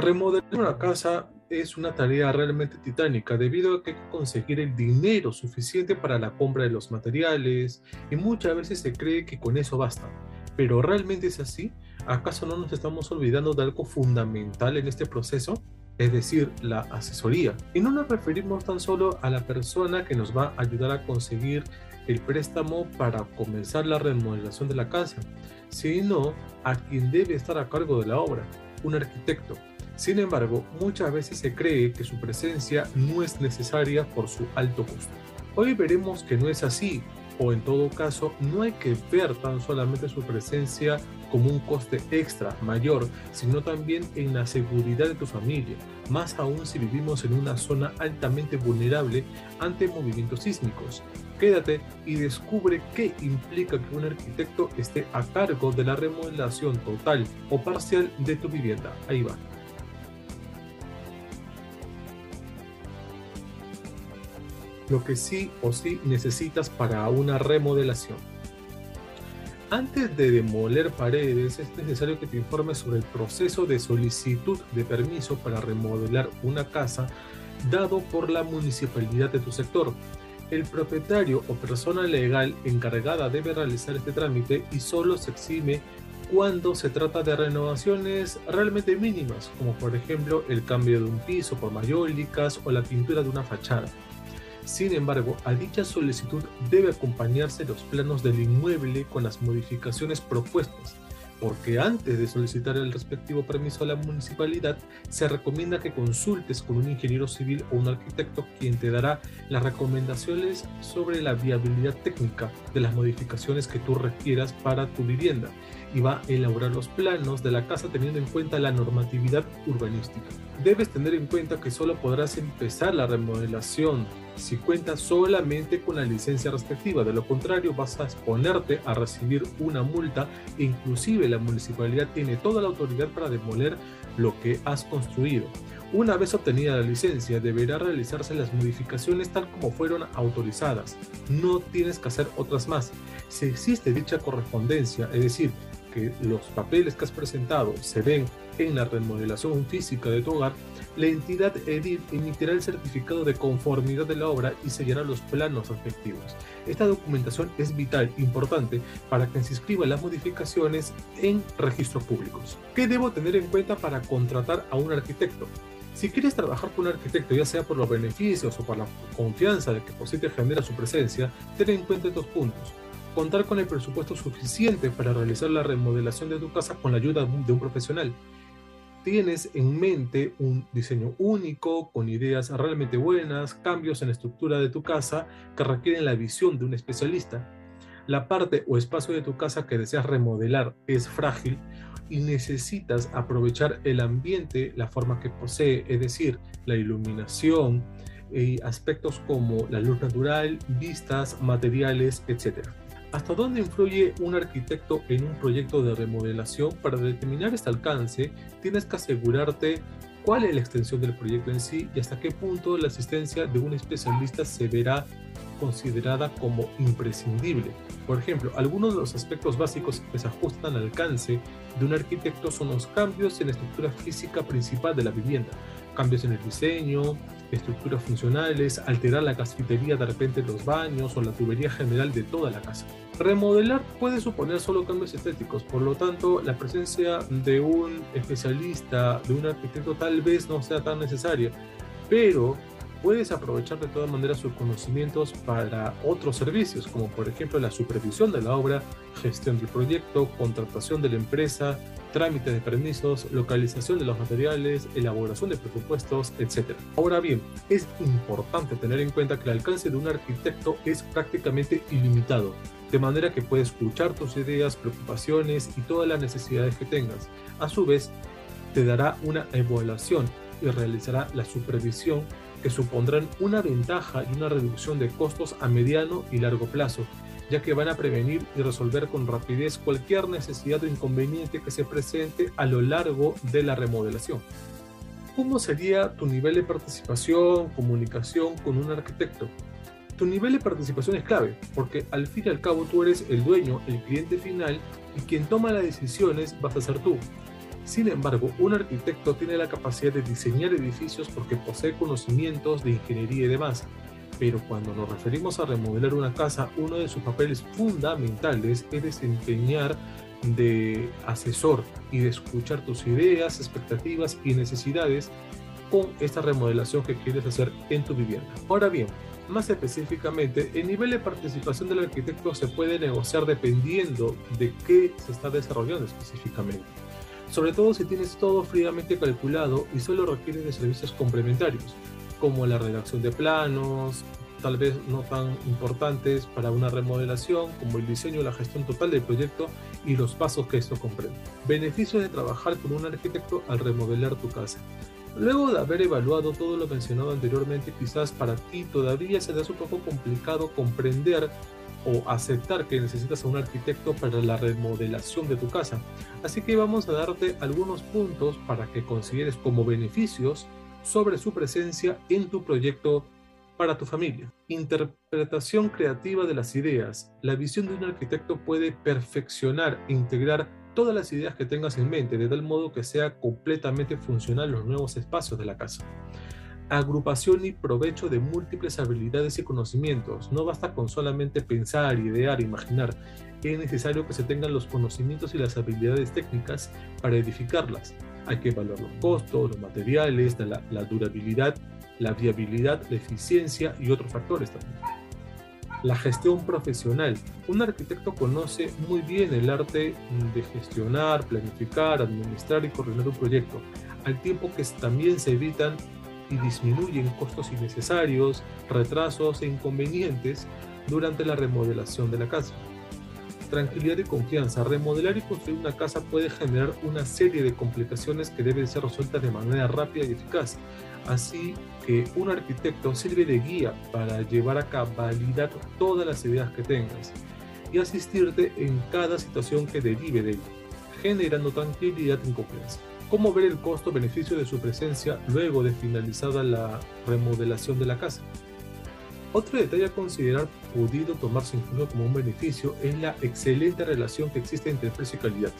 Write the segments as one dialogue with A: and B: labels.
A: Remodelar una casa es una tarea realmente titánica debido a que hay que conseguir el dinero suficiente para la compra de los materiales y muchas veces se cree que con eso basta. Pero ¿realmente es así? ¿Acaso no nos estamos olvidando de algo fundamental en este proceso? Es decir, la asesoría. Y no nos referimos tan solo a la persona que nos va a ayudar a conseguir el préstamo para comenzar la remodelación de la casa, sino a quien debe estar a cargo de la obra, un arquitecto. Sin embargo, muchas veces se cree que su presencia no es necesaria por su alto costo. Hoy veremos que no es así, o en todo caso, no hay que ver tan solamente su presencia como un coste extra mayor, sino también en la seguridad de tu familia, más aún si vivimos en una zona altamente vulnerable ante movimientos sísmicos. Quédate y descubre qué implica que un arquitecto esté a cargo de la remodelación total o parcial de tu vivienda. Ahí va. Lo que sí o sí necesitas para una remodelación. Antes de demoler paredes, es necesario que te informes sobre el proceso de solicitud de permiso para remodelar una casa dado por la municipalidad de tu sector. El propietario o persona legal encargada debe realizar este trámite y solo se exime cuando se trata de renovaciones realmente mínimas, como por ejemplo el cambio de un piso por mayólicas o la pintura de una fachada. Sin embargo, a dicha solicitud debe acompañarse los planos del inmueble con las modificaciones propuestas, porque antes de solicitar el respectivo permiso a la municipalidad, se recomienda que consultes con un ingeniero civil o un arquitecto quien te dará las recomendaciones sobre la viabilidad técnica de las modificaciones que tú requieras para tu vivienda y va a elaborar los planos de la casa teniendo en cuenta la normatividad urbanística. Debes tener en cuenta que solo podrás empezar la remodelación si cuentas solamente con la licencia respectiva. De lo contrario, vas a exponerte a recibir una multa e inclusive la municipalidad tiene toda la autoridad para demoler lo que has construido. Una vez obtenida la licencia, deberá realizarse las modificaciones tal como fueron autorizadas. No tienes que hacer otras más. Si existe dicha correspondencia, es decir, que los papeles que has presentado se ven en la remodelación física de tu hogar, la entidad EDIT emitirá el certificado de conformidad de la obra y sellará los planos respectivos. Esta documentación es vital, importante, para que se inscriban las modificaciones en registros públicos. ¿Qué debo tener en cuenta para contratar a un arquitecto? Si quieres trabajar con un arquitecto, ya sea por los beneficios o por la confianza de que por sí te genera su presencia, ten en cuenta estos puntos contar con el presupuesto suficiente para realizar la remodelación de tu casa con la ayuda de un profesional tienes en mente un diseño único, con ideas realmente buenas, cambios en la estructura de tu casa que requieren la visión de un especialista. La parte o espacio de tu casa que deseas remodelar es frágil y necesitas aprovechar el ambiente, la forma que posee, es decir, la iluminación, y aspectos como la luz natural, vistas, materiales, etc. ¿Hasta dónde influye un arquitecto en un proyecto de remodelación? Para determinar este alcance, tienes que asegurarte cuál es la extensión del proyecto en sí y hasta qué punto la asistencia de un especialista se verá considerada como imprescindible. Por ejemplo, algunos de los aspectos básicos que se ajustan al alcance de un arquitecto son los cambios en la estructura física principal de la vivienda, cambios en el diseño, estructuras funcionales, alterar la cafetería de repente los baños o la tubería general de toda la casa. Remodelar puede suponer solo cambios estéticos, por lo tanto la presencia de un especialista, de un arquitecto tal vez no sea tan necesaria, pero puedes aprovechar de todas maneras sus conocimientos para otros servicios, como por ejemplo la supervisión de la obra, gestión del proyecto, contratación de la empresa, trámite de permisos, localización de los materiales, elaboración de presupuestos, etc. Ahora bien, es importante tener en cuenta que el alcance de un arquitecto es prácticamente ilimitado, de manera que puede escuchar tus ideas, preocupaciones y todas las necesidades que tengas. A su vez, te dará una evaluación y realizará la supervisión que supondrán una ventaja y una reducción de costos a mediano y largo plazo, ya que van a prevenir y resolver con rapidez cualquier necesidad o inconveniente que se presente a lo largo de la remodelación. ¿Cómo sería tu nivel de participación, comunicación con un arquitecto? Tu nivel de participación es clave, porque al fin y al cabo tú eres el dueño, el cliente final, y quien toma las decisiones vas a ser tú. Sin embargo, un arquitecto tiene la capacidad de diseñar edificios porque posee conocimientos de ingeniería y demás. Pero cuando nos referimos a remodelar una casa, uno de sus papeles fundamentales es desempeñar de asesor y de escuchar tus ideas, expectativas y necesidades con esta remodelación que quieres hacer en tu vivienda. Ahora bien, más específicamente, el nivel de participación del arquitecto se puede negociar dependiendo de qué se está desarrollando específicamente. Sobre todo si tienes todo fríamente calculado y solo requieres de servicios complementarios, como la redacción de planos, tal vez no tan importantes para una remodelación, como el diseño y la gestión total del proyecto y los pasos que esto comprende. Beneficios de trabajar con un arquitecto al remodelar tu casa. Luego de haber evaluado todo lo mencionado anteriormente, quizás para ti todavía se hace un poco complicado comprender o aceptar que necesitas a un arquitecto para la remodelación de tu casa. Así que vamos a darte algunos puntos para que consideres como beneficios sobre su presencia en tu proyecto para tu familia. Interpretación creativa de las ideas. La visión de un arquitecto puede perfeccionar integrar todas las ideas que tengas en mente, de tal modo que sea completamente funcional los nuevos espacios de la casa. Agrupación y provecho de múltiples habilidades y conocimientos. No basta con solamente pensar, idear, imaginar. Es necesario que se tengan los conocimientos y las habilidades técnicas para edificarlas. Hay que evaluar los costos, los materiales, la, la durabilidad, la viabilidad, la eficiencia y otros factores también la gestión profesional. Un arquitecto conoce muy bien el arte de gestionar, planificar, administrar y coordinar un proyecto, al tiempo que también se evitan y disminuyen costos innecesarios, retrasos e inconvenientes durante la remodelación de la casa. Tranquilidad y confianza. Remodelar y construir una casa puede generar una serie de complicaciones que deben ser resueltas de manera rápida y eficaz. Así que un arquitecto sirve de guía para llevar a cabo validar todas las ideas que tengas y asistirte en cada situación que derive de ello, generando tranquilidad y confianza. ¿Cómo ver el costo-beneficio de su presencia luego de finalizada la remodelación de la casa? Otro detalle a considerar podido tomarse incluso como un beneficio es la excelente relación que existe entre precio y calidad.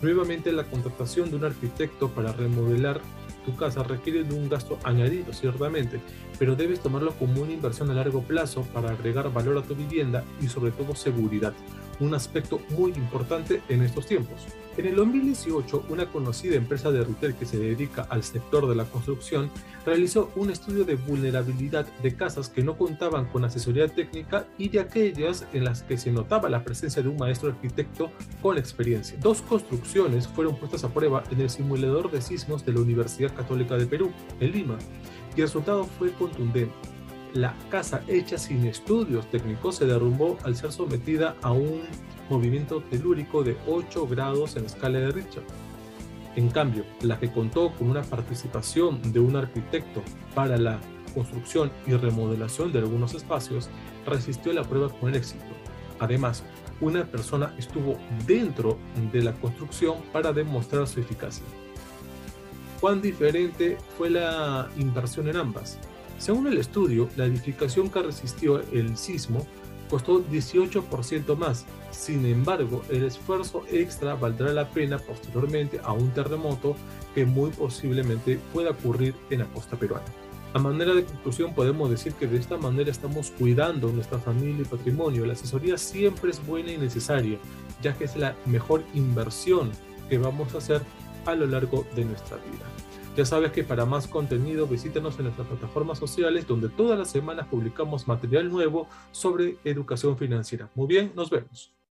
A: Nuevamente, la contratación de un arquitecto para remodelar tu casa requiere de un gasto añadido, ciertamente, pero debes tomarlo como una inversión a largo plazo para agregar valor a tu vivienda y sobre todo seguridad, un aspecto muy importante en estos tiempos. En el 2018, una conocida empresa de retail que se dedica al sector de la construcción realizó un estudio de vulnerabilidad de casas que no contaban con asesoría técnica y de aquellas en las que se notaba la presencia de un maestro arquitecto con experiencia. Dos construcciones fueron puestas a prueba en el simulador de sismos de la Universidad Católica de Perú, en Lima, y el resultado fue contundente. La casa hecha sin estudios técnicos se derrumbó al ser sometida a un movimiento telúrico de 8 grados en escala de Richter. En cambio, la que contó con una participación de un arquitecto para la construcción y remodelación de algunos espacios, resistió la prueba con éxito. Además, una persona estuvo dentro de la construcción para demostrar su eficacia. ¿Cuán diferente fue la inversión en ambas? Según el estudio, la edificación que resistió el sismo costó 18% más. Sin embargo, el esfuerzo extra valdrá la pena posteriormente a un terremoto que muy posiblemente pueda ocurrir en la costa peruana. A manera de conclusión podemos decir que de esta manera estamos cuidando nuestra familia y patrimonio. La asesoría siempre es buena y necesaria, ya que es la mejor inversión que vamos a hacer a lo largo de nuestra vida. Ya sabes que para más contenido visítanos en nuestras plataformas sociales donde todas las semanas publicamos material nuevo sobre educación financiera. Muy bien, nos vemos.